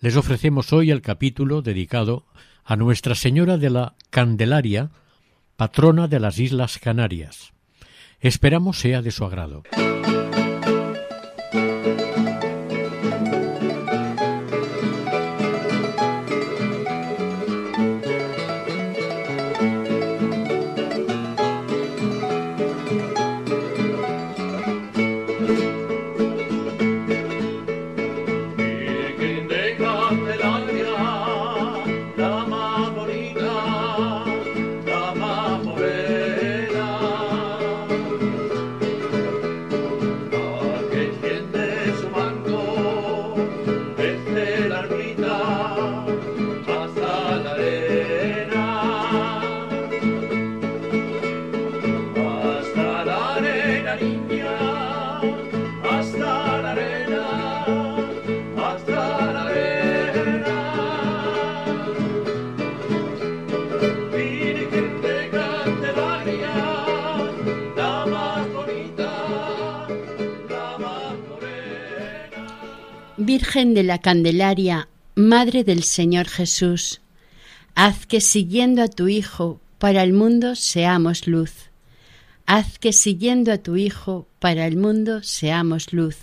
Les ofrecemos hoy el capítulo dedicado a Nuestra Señora de la Candelaria, patrona de las Islas Canarias. Esperamos sea de su agrado. Hasta la arena hasta la arena. Virgen de Candelaria, la más bonita, la más morena. Virgen de la Candelaria, Madre del Señor Jesús, haz que siguiendo a tu Hijo para el mundo seamos luz. Haz que siguiendo a tu Hijo para el mundo seamos luz.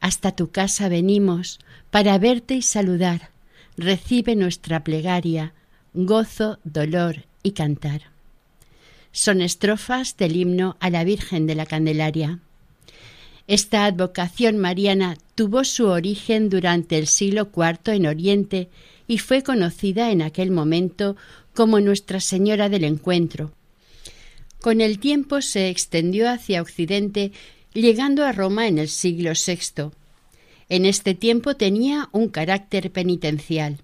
Hasta tu casa venimos para verte y saludar. Recibe nuestra plegaria, gozo, dolor y cantar. Son estrofas del himno a la Virgen de la Candelaria. Esta advocación mariana tuvo su origen durante el siglo IV en Oriente y fue conocida en aquel momento como Nuestra Señora del Encuentro. Con el tiempo se extendió hacia Occidente, llegando a Roma en el siglo VI. En este tiempo tenía un carácter penitencial.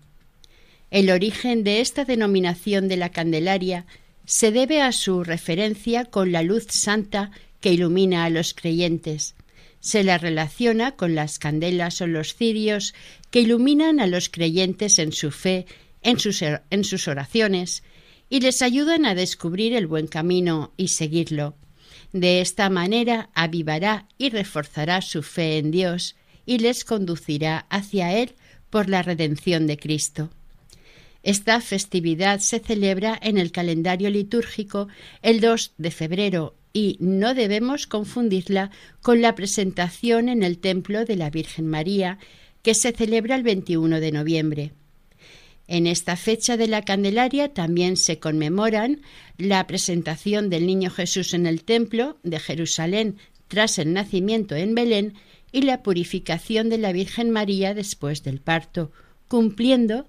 El origen de esta denominación de la Candelaria se debe a su referencia con la luz santa que ilumina a los creyentes. Se la relaciona con las candelas o los cirios que iluminan a los creyentes en su fe, en sus, en sus oraciones, y les ayudan a descubrir el buen camino y seguirlo. De esta manera avivará y reforzará su fe en Dios y les conducirá hacia Él por la redención de Cristo. Esta festividad se celebra en el calendario litúrgico el 2 de febrero y no debemos confundirla con la presentación en el templo de la Virgen María, que se celebra el 21 de noviembre. En esta fecha de la Candelaria también se conmemoran la presentación del Niño Jesús en el templo de Jerusalén tras el nacimiento en Belén y la purificación de la Virgen María después del parto, cumpliendo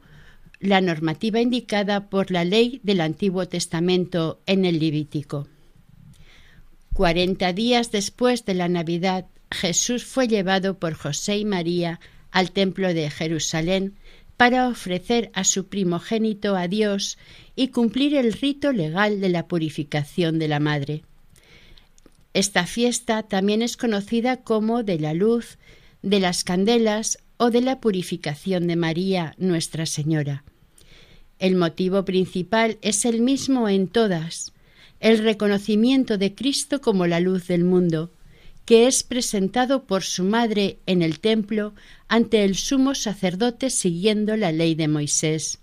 la normativa indicada por la ley del Antiguo Testamento en el Levítico. Cuarenta días después de la Navidad, Jesús fue llevado por José y María al templo de Jerusalén para ofrecer a su primogénito a Dios y cumplir el rito legal de la purificación de la madre. Esta fiesta también es conocida como de la luz, de las candelas o de la purificación de María, Nuestra Señora. El motivo principal es el mismo en todas, el reconocimiento de Cristo como la luz del mundo, que es presentado por su madre en el templo ante el sumo sacerdote siguiendo la ley de Moisés.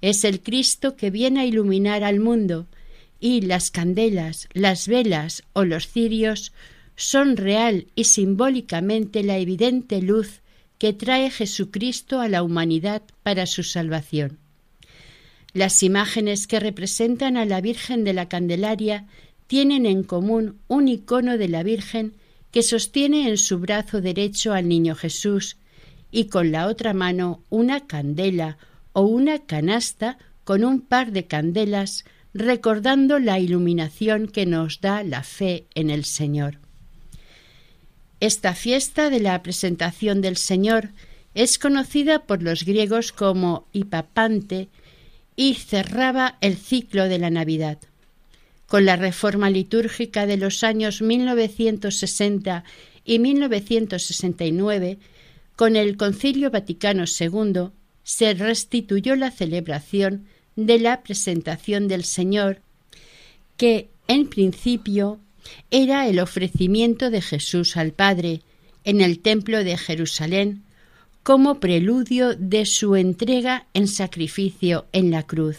Es el Cristo que viene a iluminar al mundo, y las candelas, las velas o los cirios son real y simbólicamente la evidente luz que trae Jesucristo a la humanidad para su salvación. Las imágenes que representan a la Virgen de la Candelaria tienen en común un icono de la Virgen que sostiene en su brazo derecho al Niño Jesús y con la otra mano una candela o una canasta con un par de candelas recordando la iluminación que nos da la fe en el Señor. Esta fiesta de la presentación del Señor es conocida por los griegos como Hipapante y cerraba el ciclo de la Navidad. Con la reforma litúrgica de los años 1960 y 1969, con el Concilio Vaticano II, se restituyó la celebración de la presentación del Señor, que en principio era el ofrecimiento de Jesús al Padre en el Templo de Jerusalén como preludio de su entrega en sacrificio en la cruz.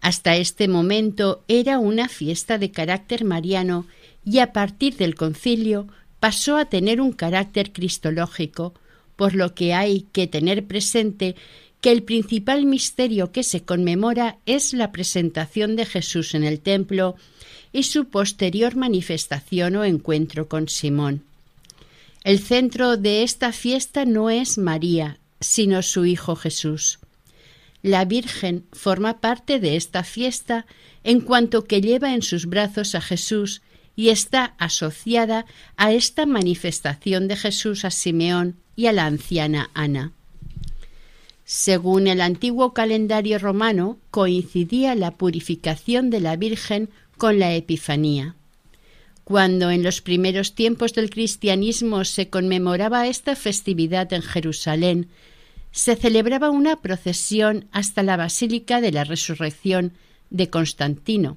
Hasta este momento era una fiesta de carácter mariano y a partir del concilio pasó a tener un carácter cristológico, por lo que hay que tener presente que el principal misterio que se conmemora es la presentación de Jesús en el templo y su posterior manifestación o encuentro con Simón. El centro de esta fiesta no es María, sino su Hijo Jesús. La Virgen forma parte de esta fiesta en cuanto que lleva en sus brazos a Jesús y está asociada a esta manifestación de Jesús a Simeón y a la anciana Ana. Según el antiguo calendario romano, coincidía la purificación de la Virgen con la Epifanía. Cuando en los primeros tiempos del cristianismo se conmemoraba esta festividad en Jerusalén, se celebraba una procesión hasta la Basílica de la Resurrección de Constantino.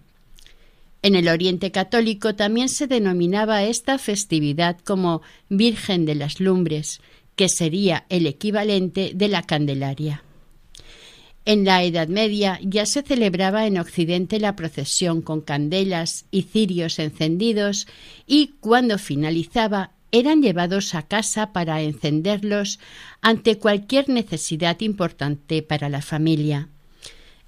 En el Oriente Católico también se denominaba esta festividad como Virgen de las Lumbres, que sería el equivalente de la Candelaria. En la Edad Media ya se celebraba en Occidente la procesión con candelas y cirios encendidos y cuando finalizaba eran llevados a casa para encenderlos ante cualquier necesidad importante para la familia.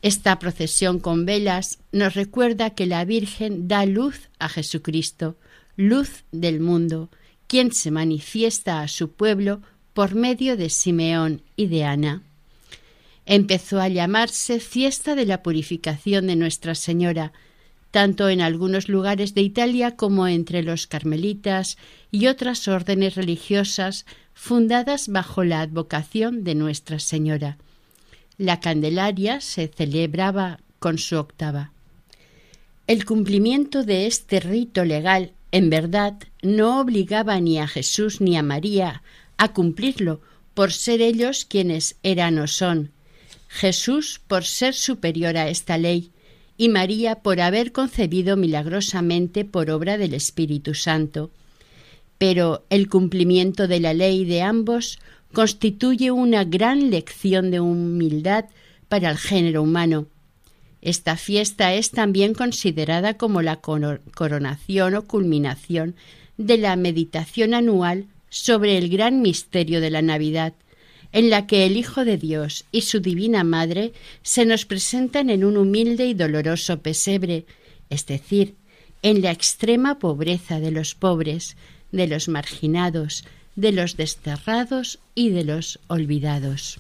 Esta procesión con velas nos recuerda que la Virgen da luz a Jesucristo, luz del mundo, quien se manifiesta a su pueblo por medio de Simeón y de Ana empezó a llamarse Fiesta de la Purificación de Nuestra Señora, tanto en algunos lugares de Italia como entre los carmelitas y otras órdenes religiosas fundadas bajo la advocación de Nuestra Señora. La Candelaria se celebraba con su octava. El cumplimiento de este rito legal, en verdad, no obligaba ni a Jesús ni a María a cumplirlo, por ser ellos quienes eran o son, Jesús por ser superior a esta ley y María por haber concebido milagrosamente por obra del Espíritu Santo. Pero el cumplimiento de la ley de ambos constituye una gran lección de humildad para el género humano. Esta fiesta es también considerada como la coronación o culminación de la meditación anual sobre el gran misterio de la Navidad, en la que el Hijo de Dios y su Divina Madre se nos presentan en un humilde y doloroso pesebre, es decir, en la extrema pobreza de los pobres, de los marginados, de los desterrados y de los olvidados.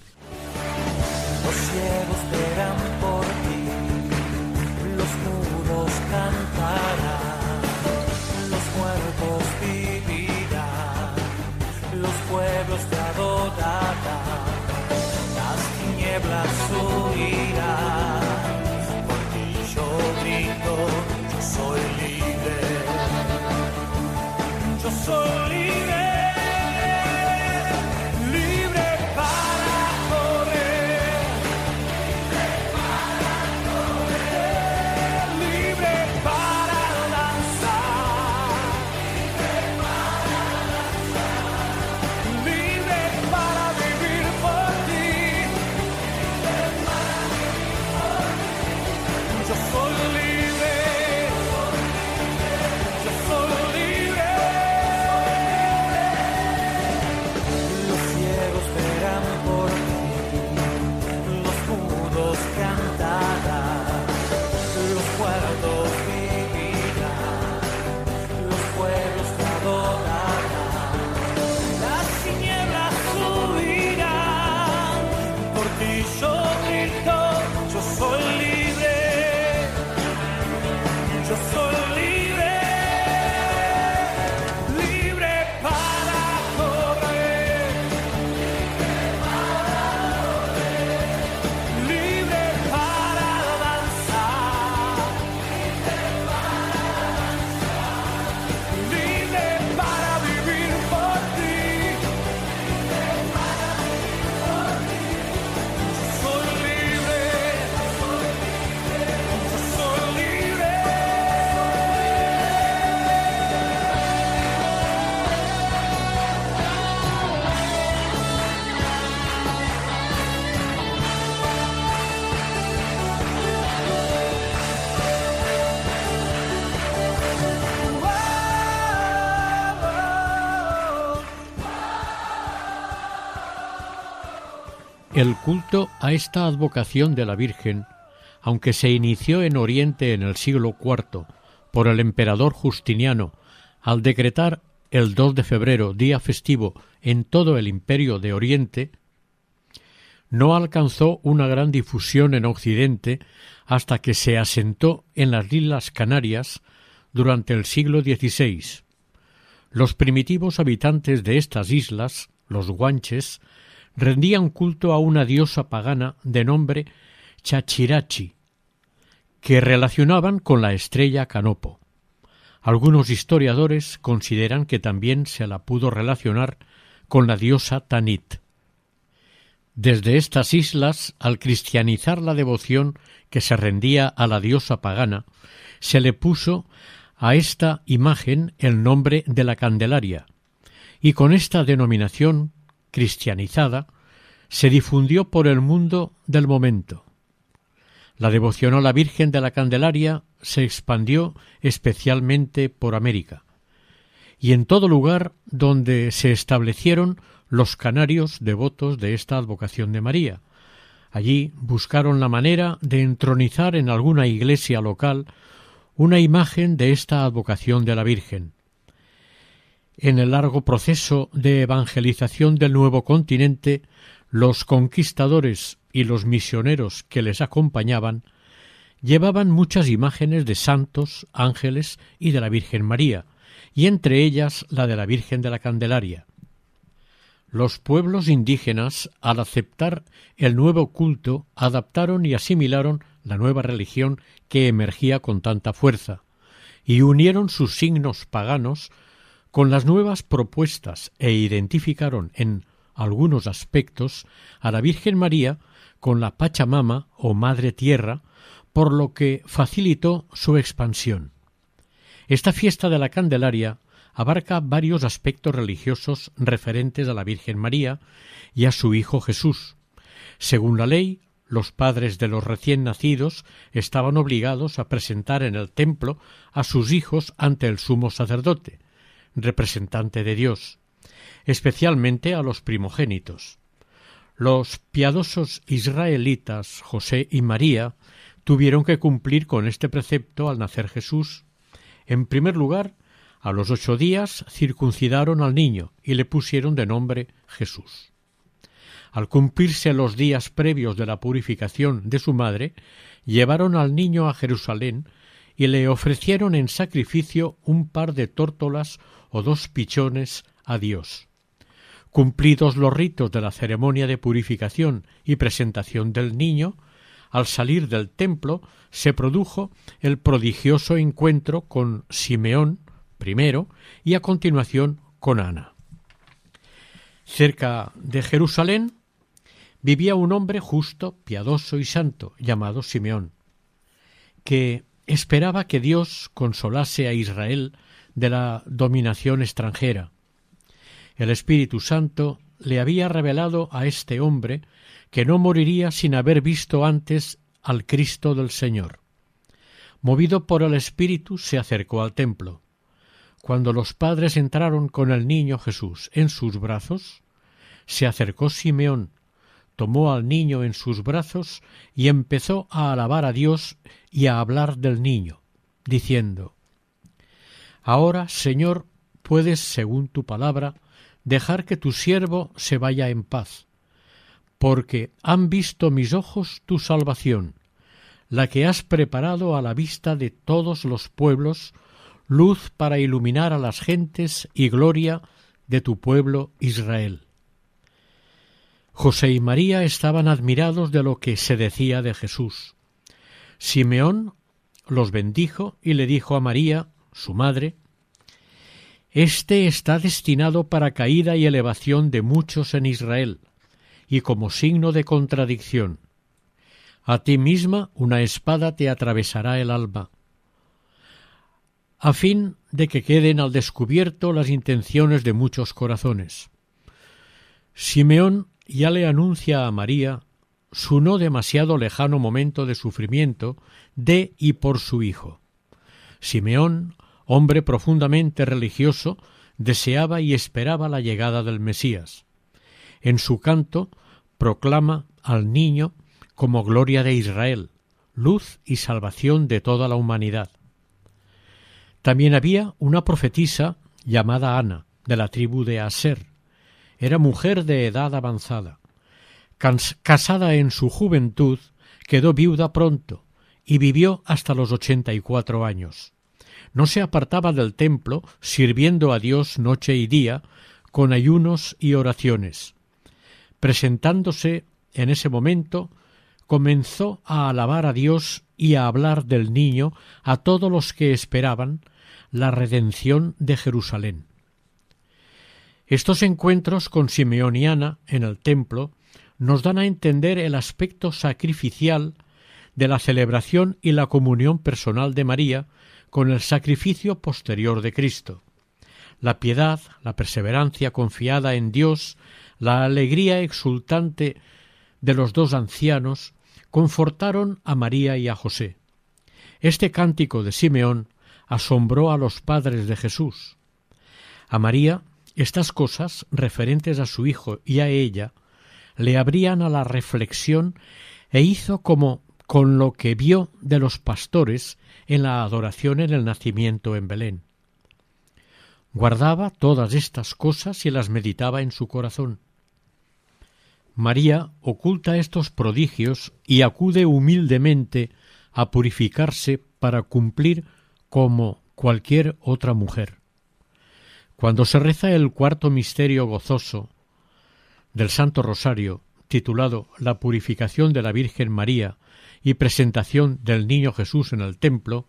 gasolina. El culto a esta advocación de la Virgen, aunque se inició en Oriente en el siglo IV por el emperador Justiniano al decretar el 2 de febrero día festivo en todo el imperio de Oriente, no alcanzó una gran difusión en Occidente hasta que se asentó en las Islas Canarias durante el siglo XVI. Los primitivos habitantes de estas islas, los guanches, rendían culto a una diosa pagana de nombre Chachirachi, que relacionaban con la estrella Canopo. Algunos historiadores consideran que también se la pudo relacionar con la diosa Tanit. Desde estas islas, al cristianizar la devoción que se rendía a la diosa pagana, se le puso a esta imagen el nombre de la Candelaria, y con esta denominación cristianizada se difundió por el mundo del momento. La devoción a la Virgen de la Candelaria se expandió especialmente por América, y en todo lugar donde se establecieron los canarios devotos de esta advocación de María. Allí buscaron la manera de entronizar en alguna iglesia local una imagen de esta advocación de la Virgen. En el largo proceso de evangelización del nuevo continente, los conquistadores y los misioneros que les acompañaban llevaban muchas imágenes de santos, ángeles y de la Virgen María, y entre ellas la de la Virgen de la Candelaria. Los pueblos indígenas, al aceptar el nuevo culto, adaptaron y asimilaron la nueva religión que emergía con tanta fuerza, y unieron sus signos paganos con las nuevas propuestas e identificaron en algunos aspectos a la Virgen María con la Pachamama o Madre Tierra, por lo que facilitó su expansión. Esta fiesta de la Candelaria abarca varios aspectos religiosos referentes a la Virgen María y a su Hijo Jesús. Según la ley, los padres de los recién nacidos estaban obligados a presentar en el templo a sus hijos ante el sumo sacerdote, representante de Dios, especialmente a los primogénitos. Los piadosos israelitas José y María tuvieron que cumplir con este precepto al nacer Jesús. En primer lugar, a los ocho días circuncidaron al niño y le pusieron de nombre Jesús. Al cumplirse los días previos de la purificación de su madre, llevaron al niño a Jerusalén y le ofrecieron en sacrificio un par de tórtolas o dos pichones a Dios. Cumplidos los ritos de la ceremonia de purificación y presentación del niño, al salir del templo se produjo el prodigioso encuentro con Simeón, primero y a continuación con Ana. Cerca de Jerusalén vivía un hombre justo, piadoso y santo, llamado Simeón, que esperaba que Dios consolase a Israel de la dominación extranjera. El Espíritu Santo le había revelado a este hombre que no moriría sin haber visto antes al Cristo del Señor. Movido por el Espíritu se acercó al templo. Cuando los padres entraron con el niño Jesús en sus brazos, se acercó Simeón, tomó al niño en sus brazos y empezó a alabar a Dios y a hablar del niño, diciendo Ahora, Señor, puedes, según tu palabra, dejar que tu siervo se vaya en paz, porque han visto mis ojos tu salvación, la que has preparado a la vista de todos los pueblos, luz para iluminar a las gentes y gloria de tu pueblo Israel. José y María estaban admirados de lo que se decía de Jesús. Simeón los bendijo y le dijo a María, su madre, Este está destinado para caída y elevación de muchos en Israel, y como signo de contradicción. A ti misma una espada te atravesará el alma, a fin de que queden al descubierto las intenciones de muchos corazones. Simeón ya le anuncia a María su no demasiado lejano momento de sufrimiento de y por su hijo. Simeón, hombre profundamente religioso, deseaba y esperaba la llegada del Mesías. En su canto proclama al niño como gloria de Israel, luz y salvación de toda la humanidad. También había una profetisa llamada Ana, de la tribu de Aser. Era mujer de edad avanzada. casada en su juventud, quedó viuda pronto y vivió hasta los ochenta y cuatro años. No se apartaba del templo, sirviendo a Dios noche y día, con ayunos y oraciones. Presentándose en ese momento, comenzó a alabar a Dios y a hablar del niño a todos los que esperaban la redención de Jerusalén. Estos encuentros con Simeón y Ana en el templo nos dan a entender el aspecto sacrificial de la celebración y la comunión personal de María con el sacrificio posterior de Cristo. La piedad, la perseverancia confiada en Dios, la alegría exultante de los dos ancianos confortaron a María y a José. Este cántico de Simeón asombró a los padres de Jesús. A María estas cosas referentes a su hijo y a ella le abrían a la reflexión e hizo como con lo que vio de los pastores en la adoración en el nacimiento en Belén. Guardaba todas estas cosas y las meditaba en su corazón. María oculta estos prodigios y acude humildemente a purificarse para cumplir como cualquier otra mujer. Cuando se reza el cuarto misterio gozoso del Santo Rosario, titulado La purificación de la Virgen María y presentación del Niño Jesús en el templo,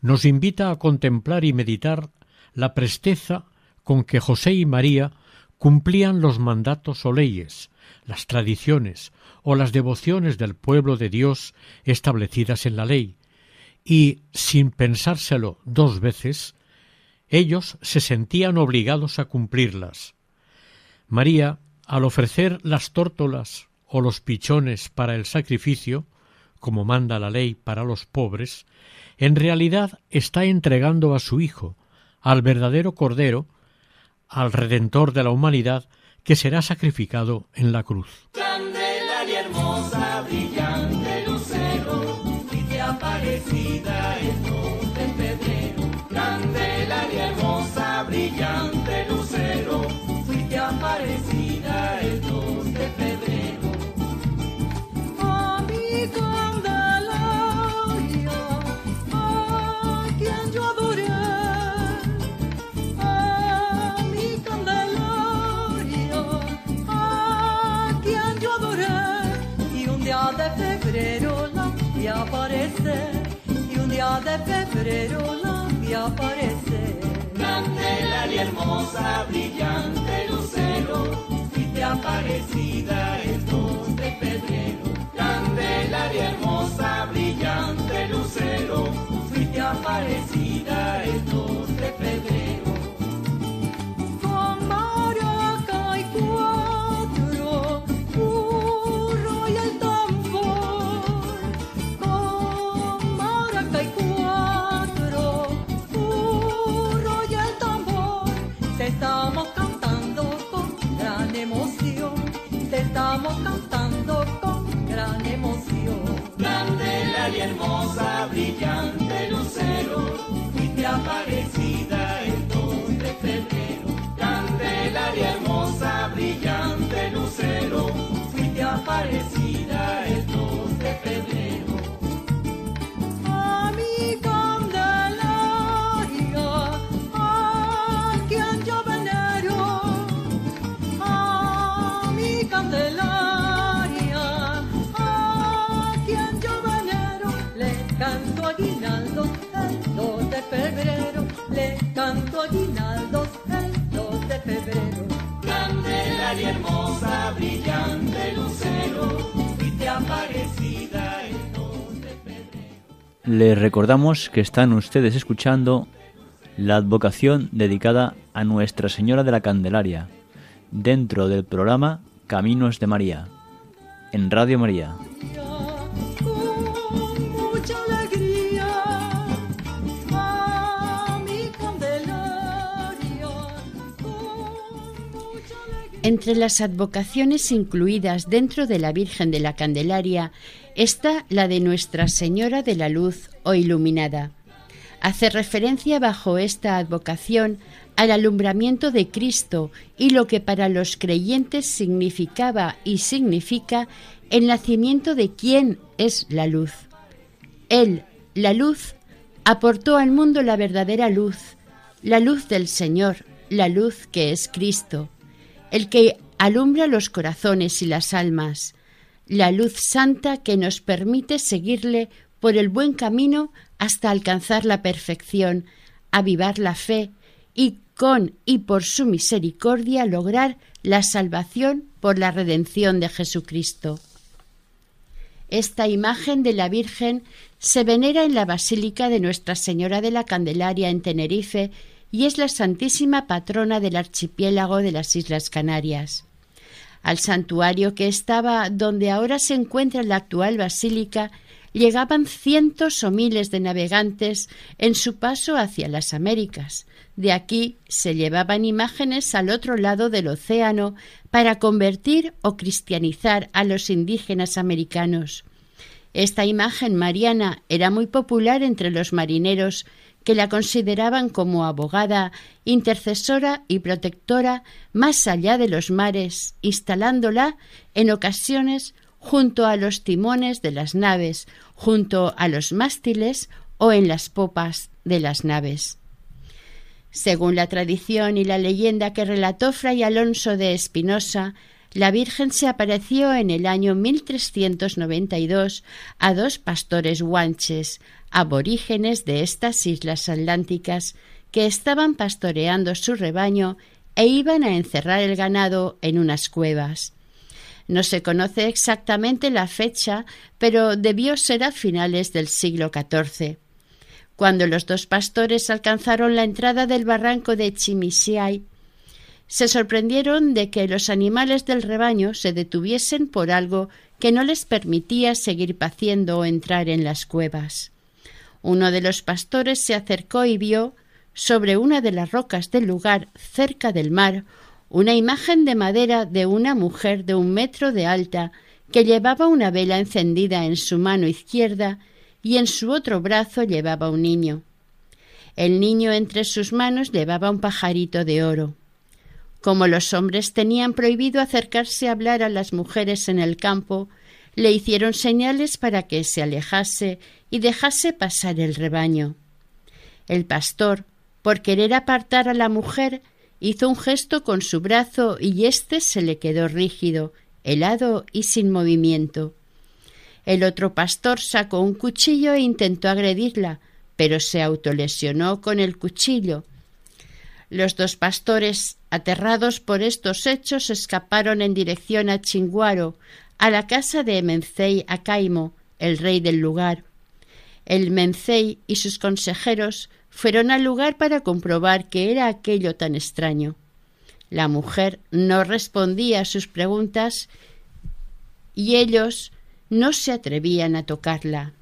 nos invita a contemplar y meditar la presteza con que José y María cumplían los mandatos o leyes, las tradiciones o las devociones del pueblo de Dios establecidas en la ley, y, sin pensárselo dos veces, ellos se sentían obligados a cumplirlas. María, al ofrecer las tórtolas o los pichones para el sacrificio, como manda la ley para los pobres, en realidad está entregando a su Hijo, al verdadero Cordero, al Redentor de la humanidad, que será sacrificado en la cruz. hermosa, brillante lucero, y aparecida brillante de febrero la vi aparecer. Candelaria hermosa, brillante lucero, fuiste aparecida el 2 de febrero. Candelaria hermosa, brillante lucero, fuiste aparecida el 2 de febrero. Candelaria hermosa, brillante lucero, fuiste aparecida el 2 de febrero. Candelaria hermosa, brillante lucero, fuiste aparecida hermosa, brillante lucero, te aparecida el 2 de febrero. Les recordamos que están ustedes escuchando la advocación dedicada a Nuestra Señora de la Candelaria, dentro del programa Caminos de María, en Radio María. Entre las advocaciones incluidas dentro de la Virgen de la Candelaria está la de Nuestra Señora de la Luz o Iluminada. Hace referencia bajo esta advocación al alumbramiento de Cristo y lo que para los creyentes significaba y significa el nacimiento de quien es la luz. Él, la luz, aportó al mundo la verdadera luz, la luz del Señor, la luz que es Cristo el que alumbra los corazones y las almas, la luz santa que nos permite seguirle por el buen camino hasta alcanzar la perfección, avivar la fe y con y por su misericordia lograr la salvación por la redención de Jesucristo. Esta imagen de la Virgen se venera en la Basílica de Nuestra Señora de la Candelaria en Tenerife y es la santísima patrona del archipiélago de las Islas Canarias. Al santuario que estaba donde ahora se encuentra la actual basílica llegaban cientos o miles de navegantes en su paso hacia las Américas. De aquí se llevaban imágenes al otro lado del océano para convertir o cristianizar a los indígenas americanos. Esta imagen mariana era muy popular entre los marineros que la consideraban como abogada, intercesora y protectora más allá de los mares, instalándola en ocasiones junto a los timones de las naves, junto a los mástiles o en las popas de las naves. Según la tradición y la leyenda que relató Fray Alonso de Espinosa, la Virgen se apareció en el año 1392 a dos pastores guanches, aborígenes de estas islas atlánticas, que estaban pastoreando su rebaño e iban a encerrar el ganado en unas cuevas. No se conoce exactamente la fecha, pero debió ser a finales del siglo XIV. Cuando los dos pastores alcanzaron la entrada del barranco de Chimisiay, se sorprendieron de que los animales del rebaño se detuviesen por algo que no les permitía seguir paciendo o entrar en las cuevas. Uno de los pastores se acercó y vio, sobre una de las rocas del lugar, cerca del mar, una imagen de madera de una mujer de un metro de alta que llevaba una vela encendida en su mano izquierda y en su otro brazo llevaba un niño. El niño entre sus manos llevaba un pajarito de oro. Como los hombres tenían prohibido acercarse a hablar a las mujeres en el campo, le hicieron señales para que se alejase y dejase pasar el rebaño. El pastor, por querer apartar a la mujer, hizo un gesto con su brazo y éste se le quedó rígido, helado y sin movimiento. El otro pastor sacó un cuchillo e intentó agredirla, pero se autolesionó con el cuchillo. Los dos pastores, aterrados por estos hechos, escaparon en dirección a Chinguaro, a la casa de Mencey Acaimo, el rey del lugar. El Mencey y sus consejeros fueron al lugar para comprobar qué era aquello tan extraño. La mujer no respondía a sus preguntas y ellos no se atrevían a tocarla.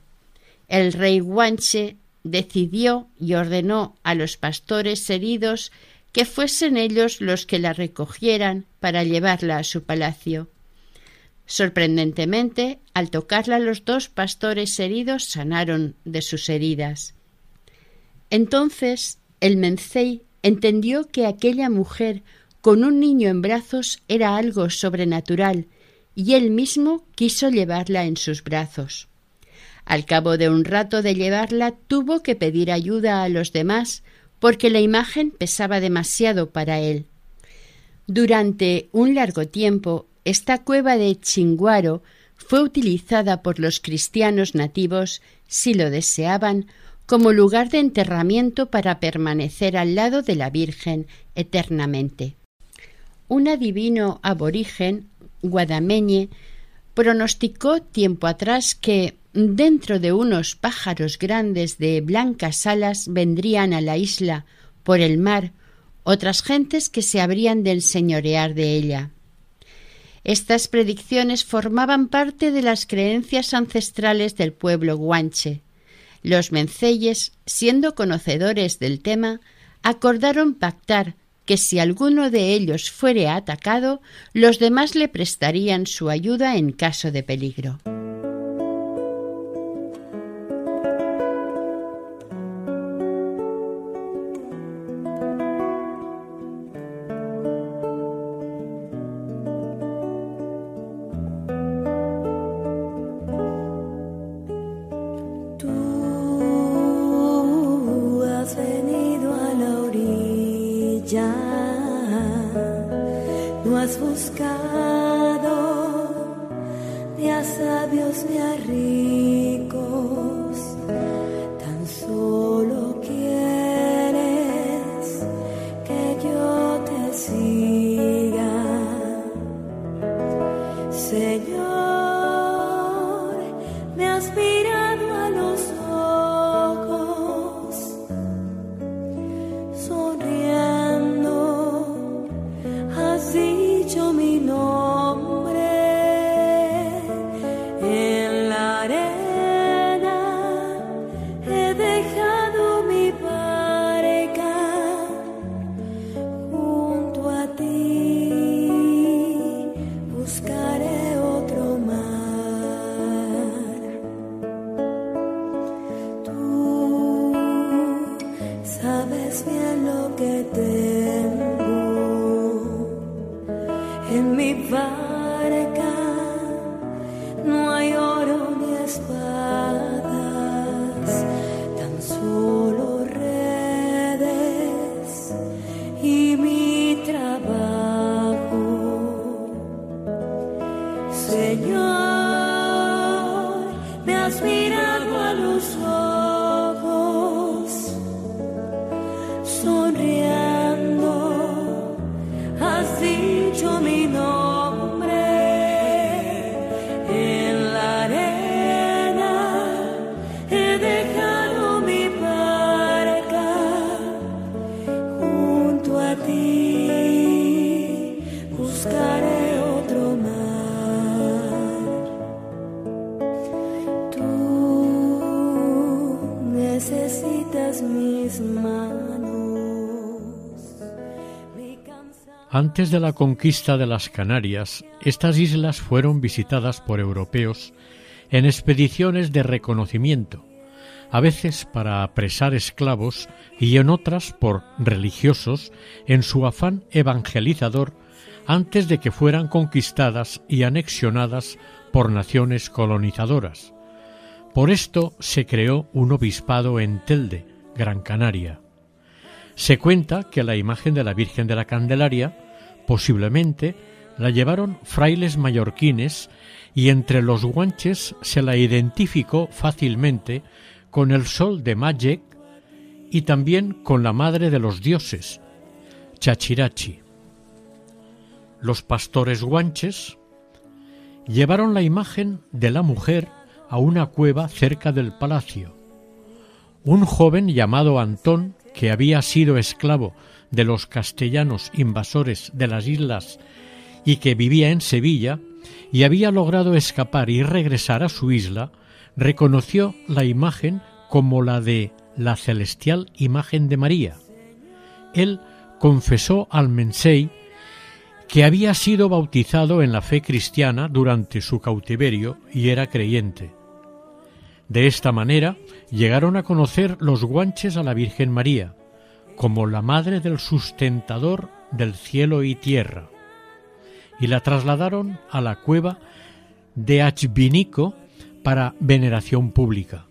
El rey Guanche decidió y ordenó a los pastores heridos que fuesen ellos los que la recogieran para llevarla a su palacio. Sorprendentemente, al tocarla los dos pastores heridos sanaron de sus heridas. Entonces el Mencey entendió que aquella mujer con un niño en brazos era algo sobrenatural, y él mismo quiso llevarla en sus brazos. Al cabo de un rato de llevarla tuvo que pedir ayuda a los demás porque la imagen pesaba demasiado para él. Durante un largo tiempo esta cueva de Chinguaro fue utilizada por los cristianos nativos, si lo deseaban, como lugar de enterramiento para permanecer al lado de la Virgen eternamente. Un adivino aborigen, guadameñe, pronosticó tiempo atrás que Dentro de unos pájaros grandes de blancas alas vendrían a la isla por el mar otras gentes que se habrían de enseñorear de ella. Estas predicciones formaban parte de las creencias ancestrales del pueblo guanche. Los menceyes, siendo conocedores del tema, acordaron pactar que si alguno de ellos fuere atacado, los demás le prestarían su ayuda en caso de peligro. Antes de la conquista de las Canarias, estas islas fueron visitadas por europeos en expediciones de reconocimiento, a veces para apresar esclavos y en otras por religiosos en su afán evangelizador antes de que fueran conquistadas y anexionadas por naciones colonizadoras. Por esto se creó un obispado en Telde, Gran Canaria. Se cuenta que la imagen de la Virgen de la Candelaria posiblemente la llevaron frailes mallorquines y entre los guanches se la identificó fácilmente con el sol de Magic y también con la madre de los dioses, Chachirachi. Los pastores guanches llevaron la imagen de la mujer a una cueva cerca del palacio. Un joven llamado Antón, que había sido esclavo de los castellanos invasores de las islas y que vivía en Sevilla, y había logrado escapar y regresar a su isla, reconoció la imagen como la de la celestial imagen de María. Él confesó al Mensei que había sido bautizado en la fe cristiana durante su cautiverio y era creyente. De esta manera llegaron a conocer los guanches a la Virgen María, como la madre del sustentador del cielo y tierra, y la trasladaron a la cueva de Achvinico para veneración pública.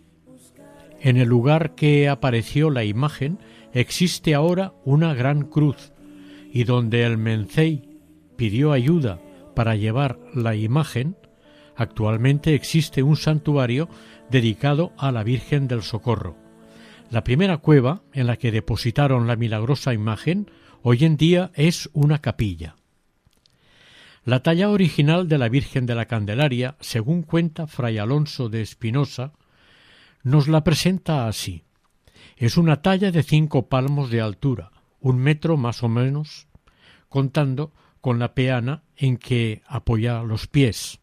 En el lugar que apareció la imagen existe ahora una gran cruz, y donde el Mencey pidió ayuda para llevar la imagen, actualmente existe un santuario dedicado a la Virgen del Socorro. La primera cueva en la que depositaron la milagrosa imagen hoy en día es una capilla. La talla original de la Virgen de la Candelaria, según cuenta Fray Alonso de Espinosa, nos la presenta así. Es una talla de cinco palmos de altura, un metro más o menos, contando con la peana en que apoya los pies.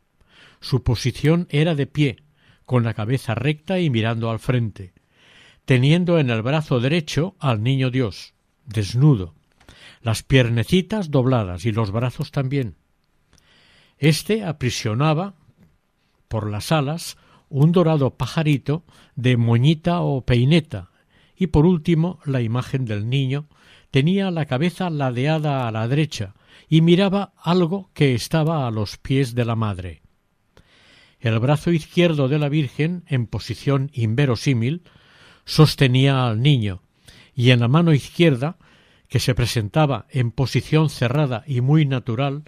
Su posición era de pie, con la cabeza recta y mirando al frente, teniendo en el brazo derecho al Niño Dios, desnudo. las piernecitas dobladas y los brazos también. Este aprisionaba por las alas un dorado pajarito de moñita o peineta, y por último la imagen del niño tenía la cabeza ladeada a la derecha y miraba algo que estaba a los pies de la madre. El brazo izquierdo de la Virgen, en posición inverosímil, sostenía al niño, y en la mano izquierda, que se presentaba en posición cerrada y muy natural,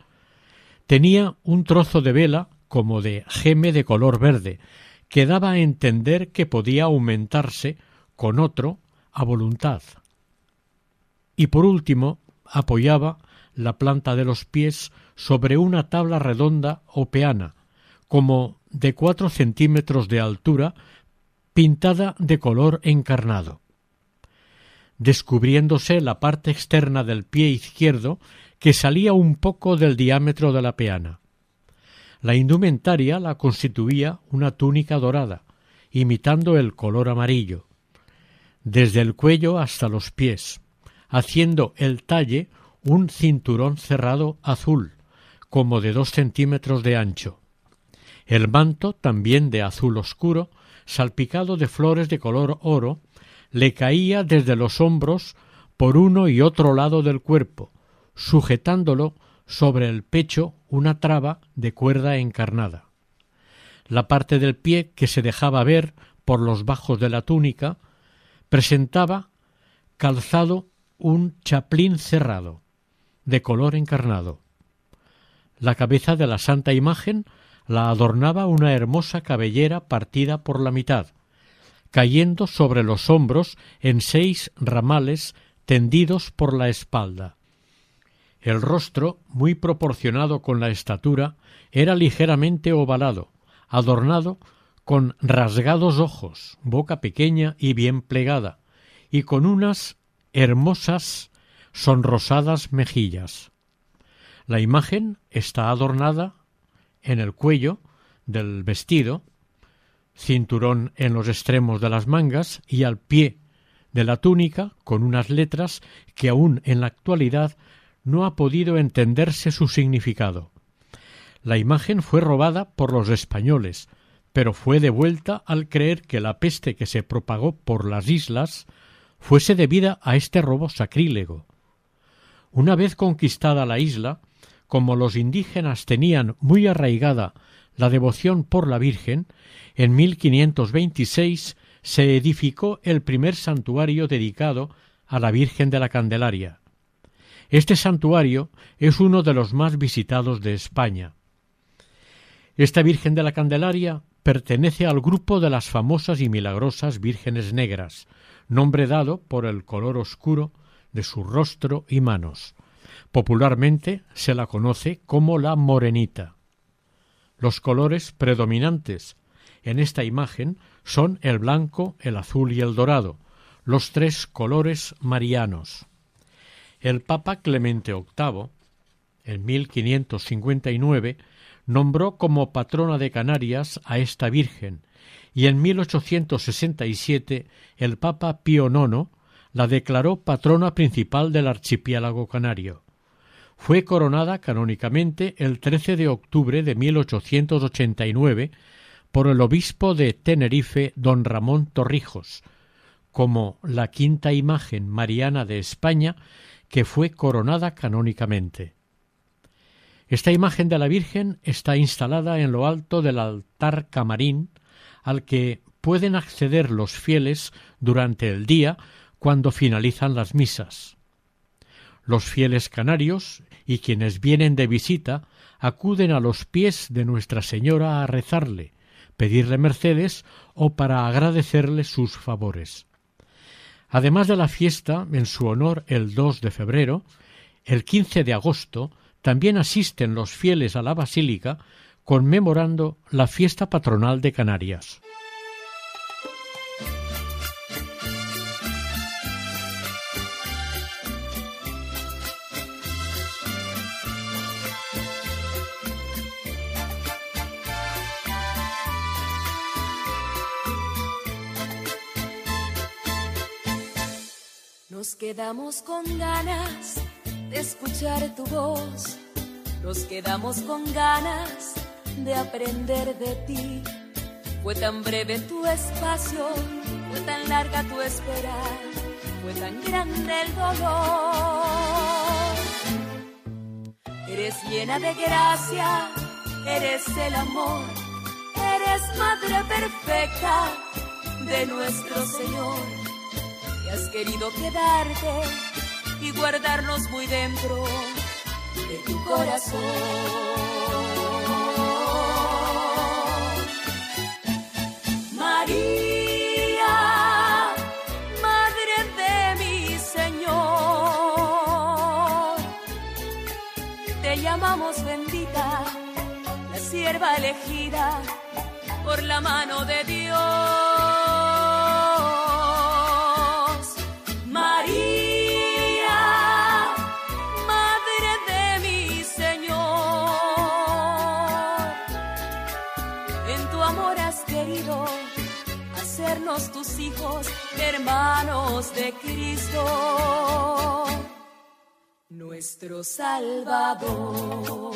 tenía un trozo de vela como de geme de color verde, que daba a entender que podía aumentarse con otro a voluntad. Y por último apoyaba la planta de los pies sobre una tabla redonda o peana, como de cuatro centímetros de altura, pintada de color encarnado. Descubriéndose la parte externa del pie izquierdo que salía un poco del diámetro de la peana. La indumentaria la constituía una túnica dorada, imitando el color amarillo, desde el cuello hasta los pies, haciendo el talle un cinturón cerrado azul, como de dos centímetros de ancho. El manto, también de azul oscuro, salpicado de flores de color oro, le caía desde los hombros por uno y otro lado del cuerpo, sujetándolo sobre el pecho una traba de cuerda encarnada. La parte del pie que se dejaba ver por los bajos de la túnica presentaba calzado un chaplín cerrado, de color encarnado. La cabeza de la santa imagen la adornaba una hermosa cabellera partida por la mitad, cayendo sobre los hombros en seis ramales tendidos por la espalda. El rostro, muy proporcionado con la estatura, era ligeramente ovalado, adornado con rasgados ojos, boca pequeña y bien plegada, y con unas hermosas sonrosadas mejillas. La imagen está adornada en el cuello del vestido, cinturón en los extremos de las mangas y al pie de la túnica con unas letras que aún en la actualidad no ha podido entenderse su significado. La imagen fue robada por los españoles, pero fue devuelta al creer que la peste que se propagó por las islas fuese debida a este robo sacrílego. Una vez conquistada la isla, como los indígenas tenían muy arraigada la devoción por la Virgen, en 1526 se edificó el primer santuario dedicado a la Virgen de la Candelaria. Este santuario es uno de los más visitados de España. Esta Virgen de la Candelaria pertenece al grupo de las famosas y milagrosas vírgenes negras, nombre dado por el color oscuro de su rostro y manos. Popularmente se la conoce como la morenita. Los colores predominantes en esta imagen son el blanco, el azul y el dorado, los tres colores marianos. El Papa Clemente VIII, en 1559, nombró como patrona de Canarias a esta Virgen y en 1867 el Papa Pío IX la declaró patrona principal del archipiélago canario. Fue coronada canónicamente el 13 de octubre de 1889 por el obispo de Tenerife, don Ramón Torrijos, como la quinta imagen mariana de España que fue coronada canónicamente. Esta imagen de la Virgen está instalada en lo alto del altar camarín al que pueden acceder los fieles durante el día cuando finalizan las misas. Los fieles canarios y quienes vienen de visita acuden a los pies de Nuestra Señora a rezarle, pedirle mercedes o para agradecerle sus favores. Además de la fiesta en su honor el 2 de febrero, el 15 de agosto también asisten los fieles a la basílica conmemorando la fiesta patronal de Canarias. Quedamos con ganas de escuchar tu voz, nos quedamos con ganas de aprender de ti. Fue tan breve tu espacio, fue tan larga tu espera, fue tan grande el dolor. Eres llena de gracia, eres el amor, eres madre perfecta de nuestro Señor. Has querido quedarte y guardarnos muy dentro de tu corazón. María, Madre de mi Señor, te llamamos bendita, la sierva elegida por la mano de Dios. De Cristo, nuestro Salvador.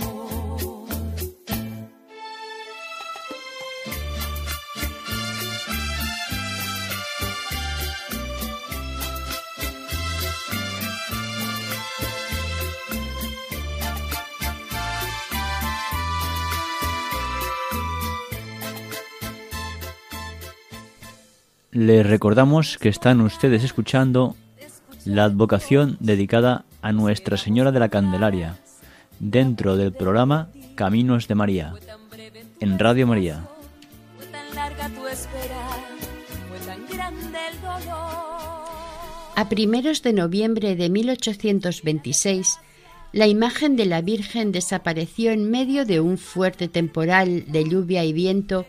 Les recordamos que están ustedes escuchando la advocación dedicada a Nuestra Señora de la Candelaria, dentro del programa Caminos de María, en Radio María. A primeros de noviembre de 1826, la imagen de la Virgen desapareció en medio de un fuerte temporal de lluvia y viento,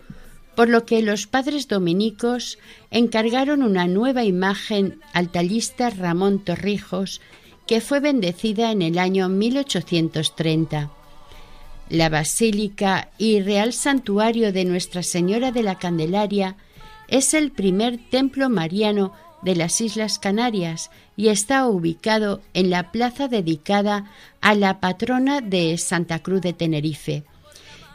por lo que los padres dominicos encargaron una nueva imagen al tallista Ramón Torrijos, que fue bendecida en el año 1830. La Basílica y Real Santuario de Nuestra Señora de la Candelaria es el primer templo mariano de las Islas Canarias y está ubicado en la plaza dedicada a la patrona de Santa Cruz de Tenerife.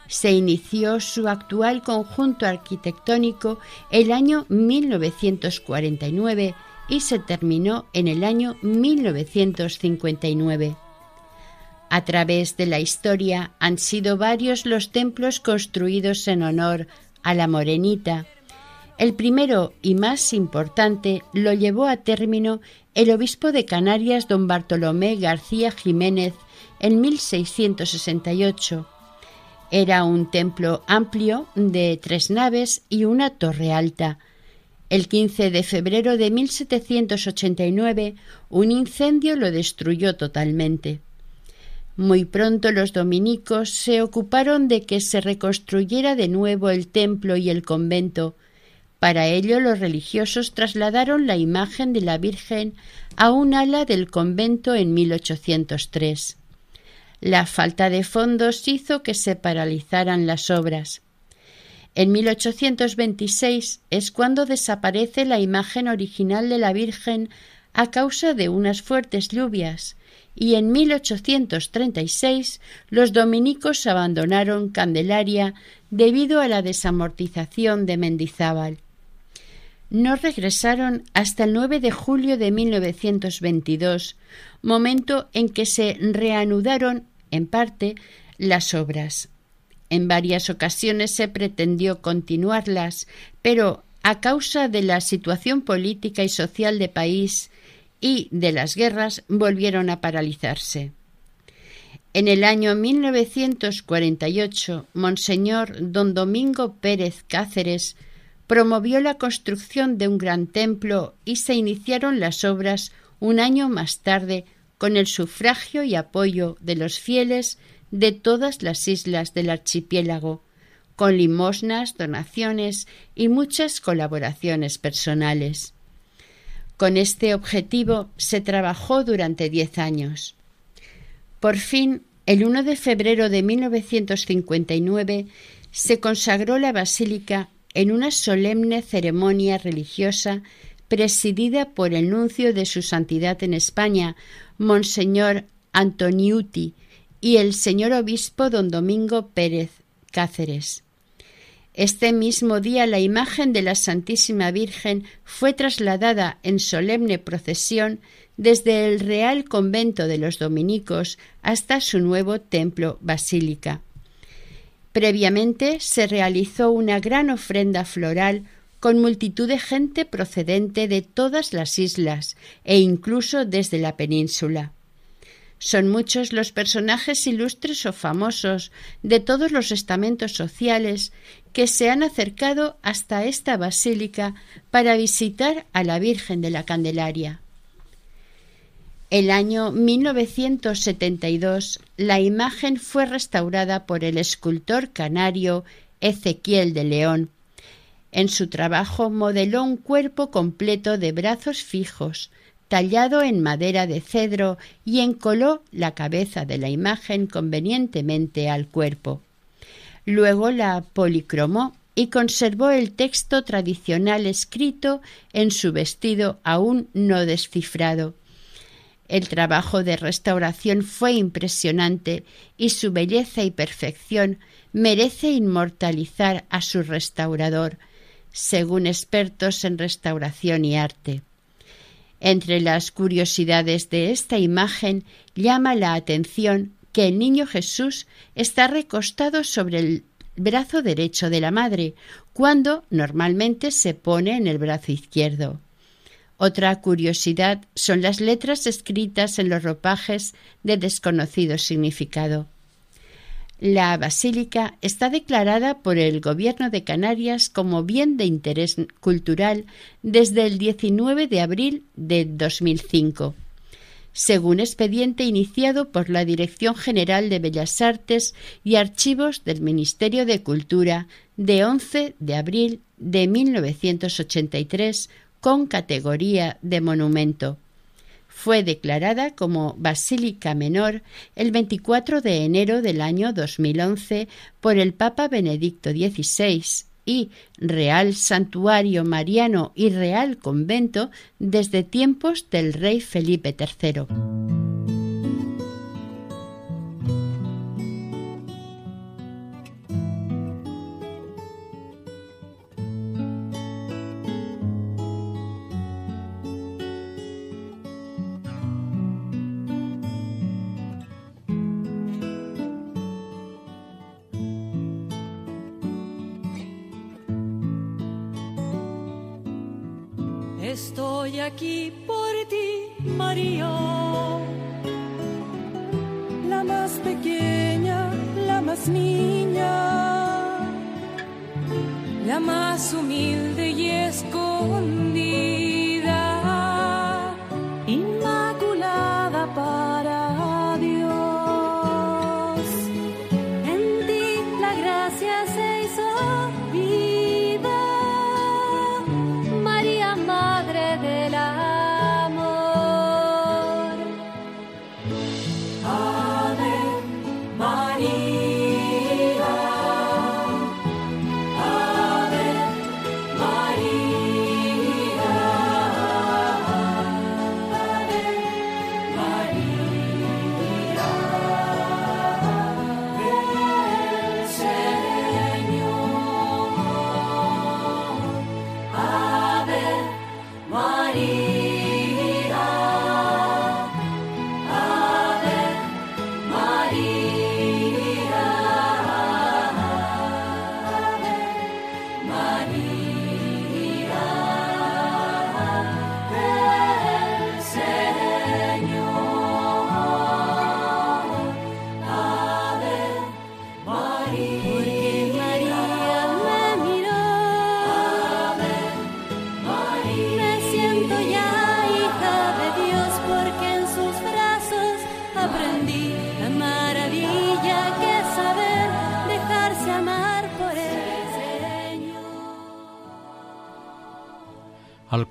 Se inició su actual conjunto arquitectónico el año 1949 y se terminó en el año 1959. A través de la historia han sido varios los templos construidos en honor a la Morenita. El primero y más importante lo llevó a término el obispo de Canarias don Bartolomé García Jiménez en 1668. Era un templo amplio de tres naves y una torre alta. El 15 de febrero de 1789 un incendio lo destruyó totalmente. Muy pronto los dominicos se ocuparon de que se reconstruyera de nuevo el templo y el convento. Para ello los religiosos trasladaron la imagen de la Virgen a un ala del convento en 1803. La falta de fondos hizo que se paralizaran las obras. En 1826 es cuando desaparece la imagen original de la Virgen a causa de unas fuertes lluvias y en 1836 los dominicos abandonaron Candelaria debido a la desamortización de Mendizábal. No regresaron hasta el 9 de julio de 1922, momento en que se reanudaron, en parte, las obras. En varias ocasiones se pretendió continuarlas, pero a causa de la situación política y social de país y de las guerras volvieron a paralizarse. En el año 1948, Monseñor don Domingo Pérez Cáceres promovió la construcción de un gran templo y se iniciaron las obras un año más tarde con el sufragio y apoyo de los fieles de todas las islas del archipiélago, con limosnas, donaciones y muchas colaboraciones personales. Con este objetivo se trabajó durante diez años. Por fin, el 1 de febrero de 1959 se consagró la basílica en una solemne ceremonia religiosa presidida por el nuncio de su santidad en España, Monseñor Antoniuti y el señor obispo don Domingo Pérez Cáceres. Este mismo día la imagen de la Santísima Virgen fue trasladada en solemne procesión desde el Real Convento de los Dominicos hasta su nuevo templo basílica. Previamente se realizó una gran ofrenda floral con multitud de gente procedente de todas las islas e incluso desde la península. Son muchos los personajes ilustres o famosos de todos los estamentos sociales que se han acercado hasta esta basílica para visitar a la Virgen de la Candelaria. El año 1972 la imagen fue restaurada por el escultor canario Ezequiel de León. En su trabajo modeló un cuerpo completo de brazos fijos, tallado en madera de cedro y encoló la cabeza de la imagen convenientemente al cuerpo. Luego la policromó y conservó el texto tradicional escrito en su vestido aún no descifrado. El trabajo de restauración fue impresionante y su belleza y perfección merece inmortalizar a su restaurador, según expertos en restauración y arte. Entre las curiosidades de esta imagen llama la atención que el niño Jesús está recostado sobre el brazo derecho de la madre, cuando normalmente se pone en el brazo izquierdo. Otra curiosidad son las letras escritas en los ropajes de desconocido significado. La basílica está declarada por el Gobierno de Canarias como bien de interés cultural desde el 19 de abril de 2005, según expediente iniciado por la Dirección General de Bellas Artes y Archivos del Ministerio de Cultura de 11 de abril de 1983 con categoría de monumento fue declarada como Basílica Menor el 24 de enero del año 2011 por el Papa Benedicto XVI y Real Santuario Mariano y Real Convento desde tiempos del rey Felipe III.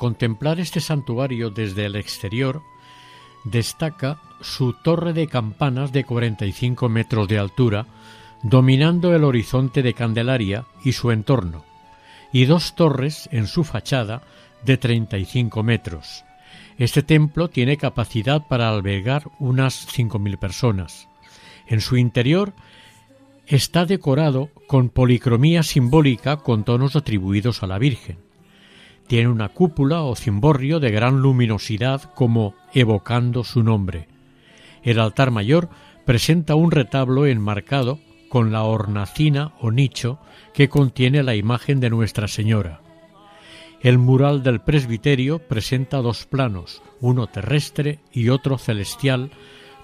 Contemplar este santuario desde el exterior, destaca su torre de campanas de 45 metros de altura, dominando el horizonte de Candelaria y su entorno, y dos torres en su fachada de 35 metros, Este templo tiene capacidad para albergar unas 5.000 personas. En su interior está decorado con policromía simbólica con tonos atribuidos a la Virgen. Tiene una cúpula o cimborrio de gran luminosidad como evocando su nombre. El altar mayor presenta un retablo enmarcado con la hornacina o nicho que contiene la imagen de Nuestra Señora. El mural del presbiterio presenta dos planos, uno terrestre y otro celestial,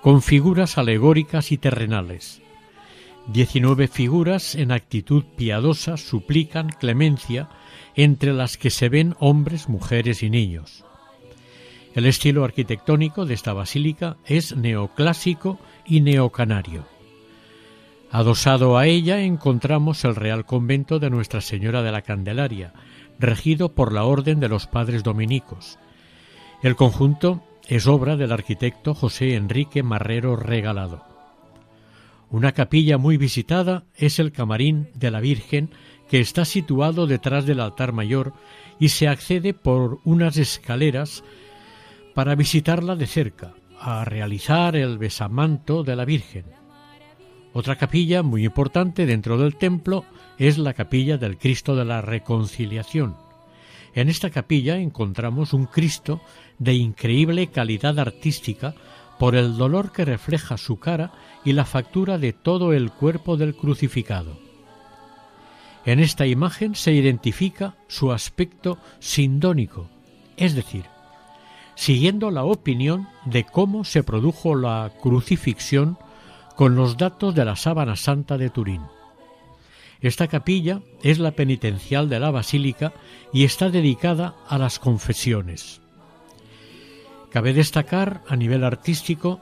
con figuras alegóricas y terrenales. Diecinueve figuras en actitud piadosa suplican clemencia, entre las que se ven hombres, mujeres y niños. El estilo arquitectónico de esta basílica es neoclásico y neocanario. Adosado a ella encontramos el Real Convento de Nuestra Señora de la Candelaria, regido por la Orden de los Padres Dominicos. El conjunto es obra del arquitecto José Enrique Marrero Regalado. Una capilla muy visitada es el camarín de la Virgen que está situado detrás del altar mayor y se accede por unas escaleras para visitarla de cerca, a realizar el besamanto de la Virgen. Otra capilla muy importante dentro del templo es la capilla del Cristo de la Reconciliación. En esta capilla encontramos un Cristo de increíble calidad artística por el dolor que refleja su cara y la factura de todo el cuerpo del crucificado. En esta imagen se identifica su aspecto sindónico, es decir, siguiendo la opinión de cómo se produjo la crucifixión con los datos de la sábana santa de Turín. Esta capilla es la penitencial de la basílica y está dedicada a las confesiones. Cabe destacar a nivel artístico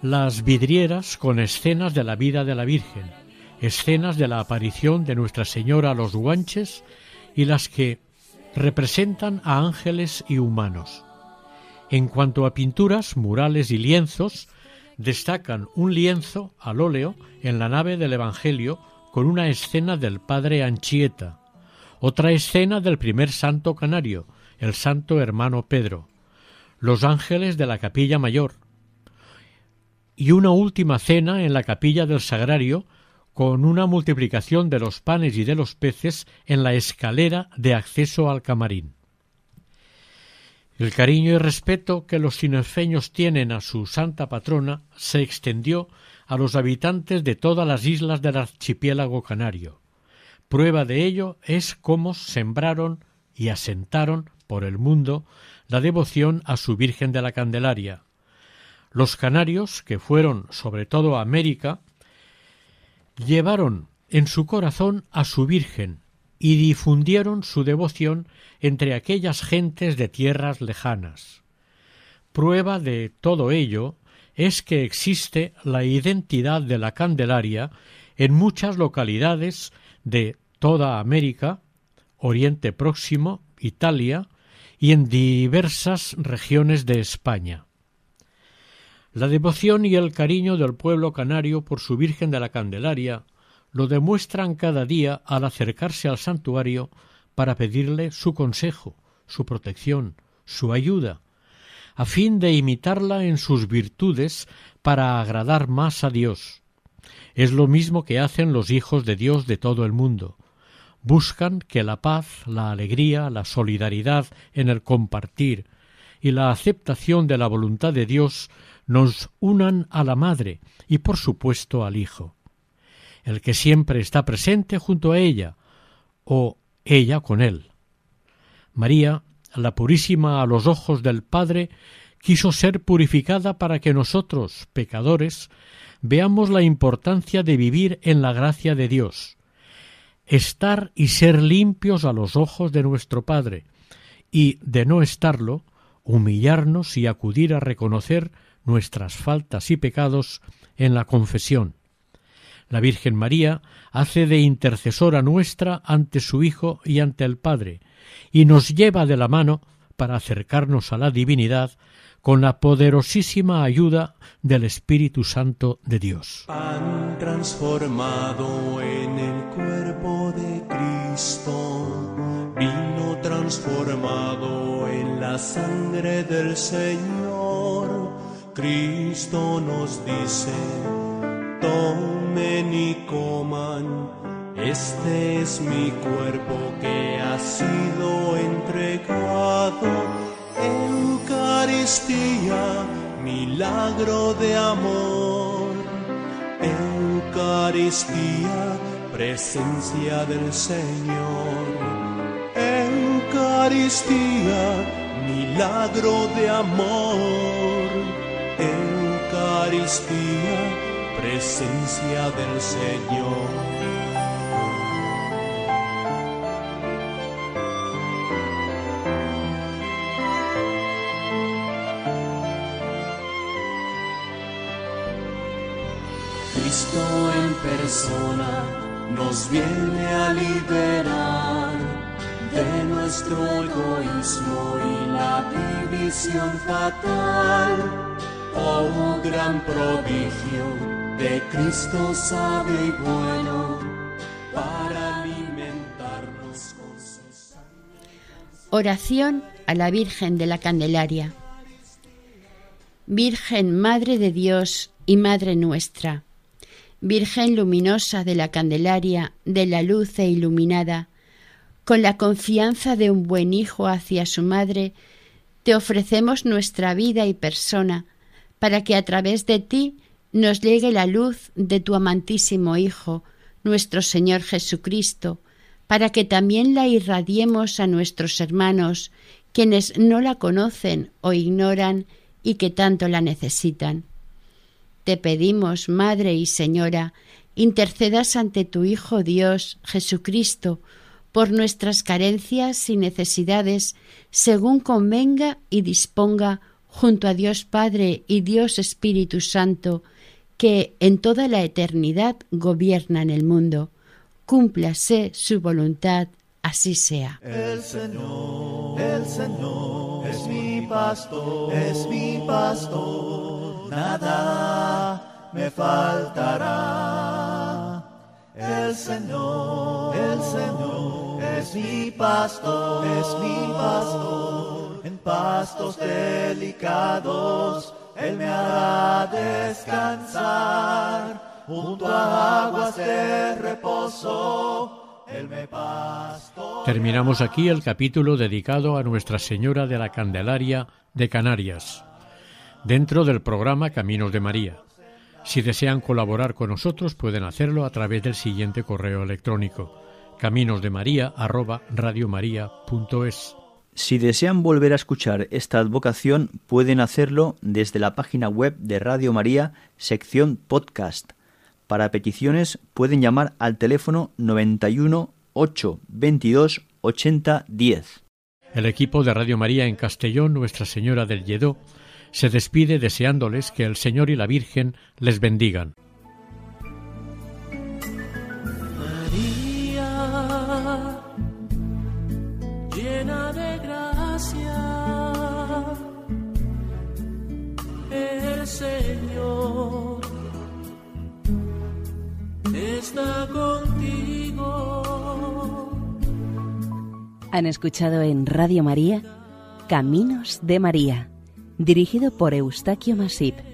las vidrieras con escenas de la vida de la Virgen, escenas de la aparición de Nuestra Señora a los guanches y las que representan a ángeles y humanos. En cuanto a pinturas, murales y lienzos, destacan un lienzo al óleo en la nave del Evangelio con una escena del Padre Anchieta, otra escena del primer santo canario, el santo hermano Pedro, los ángeles de la capilla mayor, y una última cena en la capilla del Sagrario con una multiplicación de los panes y de los peces en la escalera de acceso al camarín. El cariño y respeto que los sinerfeños tienen a su santa patrona se extendió a los habitantes de todas las islas del archipiélago canario. Prueba de ello es cómo sembraron y asentaron por el mundo la devoción a su Virgen de la Candelaria. Los canarios, que fueron sobre todo a América, llevaron en su corazón a su Virgen y difundieron su devoción entre aquellas gentes de tierras lejanas. Prueba de todo ello es que existe la identidad de la Candelaria en muchas localidades de toda América, Oriente Próximo, Italia y en diversas regiones de España. La devoción y el cariño del pueblo canario por su Virgen de la Candelaria lo demuestran cada día al acercarse al santuario para pedirle su consejo, su protección, su ayuda, a fin de imitarla en sus virtudes para agradar más a Dios. Es lo mismo que hacen los hijos de Dios de todo el mundo. Buscan que la paz, la alegría, la solidaridad en el compartir y la aceptación de la voluntad de Dios nos unan a la Madre y por supuesto al Hijo el que siempre está presente junto a ella, o ella con él. María, la purísima a los ojos del Padre, quiso ser purificada para que nosotros, pecadores, veamos la importancia de vivir en la gracia de Dios, estar y ser limpios a los ojos de nuestro Padre, y, de no estarlo, humillarnos y acudir a reconocer nuestras faltas y pecados en la confesión, la Virgen María hace de intercesora nuestra ante su Hijo y ante el Padre, y nos lleva de la mano para acercarnos a la divinidad con la poderosísima ayuda del Espíritu Santo de Dios. Cristo, vino transformado en la sangre del Señor. Cristo nos dice, tomen y coman, este es mi cuerpo que ha sido entregado. Eucaristía, milagro de amor. Eucaristía, presencia del Señor. Eucaristía, milagro de amor. Eucaristía, presencia del Señor. Cristo en persona nos viene a liberar de nuestro egoísmo y la división fatal. Oh gran prodigio de Cristo sabio y bueno para alimentarnos con su Oración a la Virgen de la Candelaria. Virgen Madre de Dios y Madre nuestra, Virgen luminosa de la Candelaria, de la luz e iluminada, con la confianza de un buen hijo hacia su madre, te ofrecemos nuestra vida y persona, para que a través de ti nos llegue la luz de tu amantísimo Hijo, nuestro Señor Jesucristo, para que también la irradiemos a nuestros hermanos, quienes no la conocen o ignoran y que tanto la necesitan. Te pedimos, Madre y Señora, intercedas ante tu Hijo Dios, Jesucristo, por nuestras carencias y necesidades, según convenga y disponga, junto a Dios Padre y Dios Espíritu Santo, que en toda la eternidad gobierna en el mundo. Cúmplase su voluntad, así sea. El Señor, el Señor es mi pastor, es mi pastor, nada me faltará. El Señor, el Señor es mi pastor, es mi pastor, en pastos delicados Él me hará descansar, junto a aguas de reposo Él me pastorea. Terminamos aquí el capítulo dedicado a Nuestra Señora de la Candelaria de Canarias, dentro del programa Caminos de María. Si desean colaborar con nosotros pueden hacerlo a través del siguiente correo electrónico caminosdemaria@radiomaria.es. Si desean volver a escuchar esta advocación, pueden hacerlo desde la página web de Radio María, sección podcast. Para peticiones pueden llamar al teléfono 91 8 22 80 10. El equipo de Radio María en Castellón, Nuestra Señora del Lledó, se despide deseándoles que el Señor y la Virgen les bendigan. María, llena de gracia, el Señor está contigo. Han escuchado en Radio María Caminos de María, dirigido por Eustaquio Masip.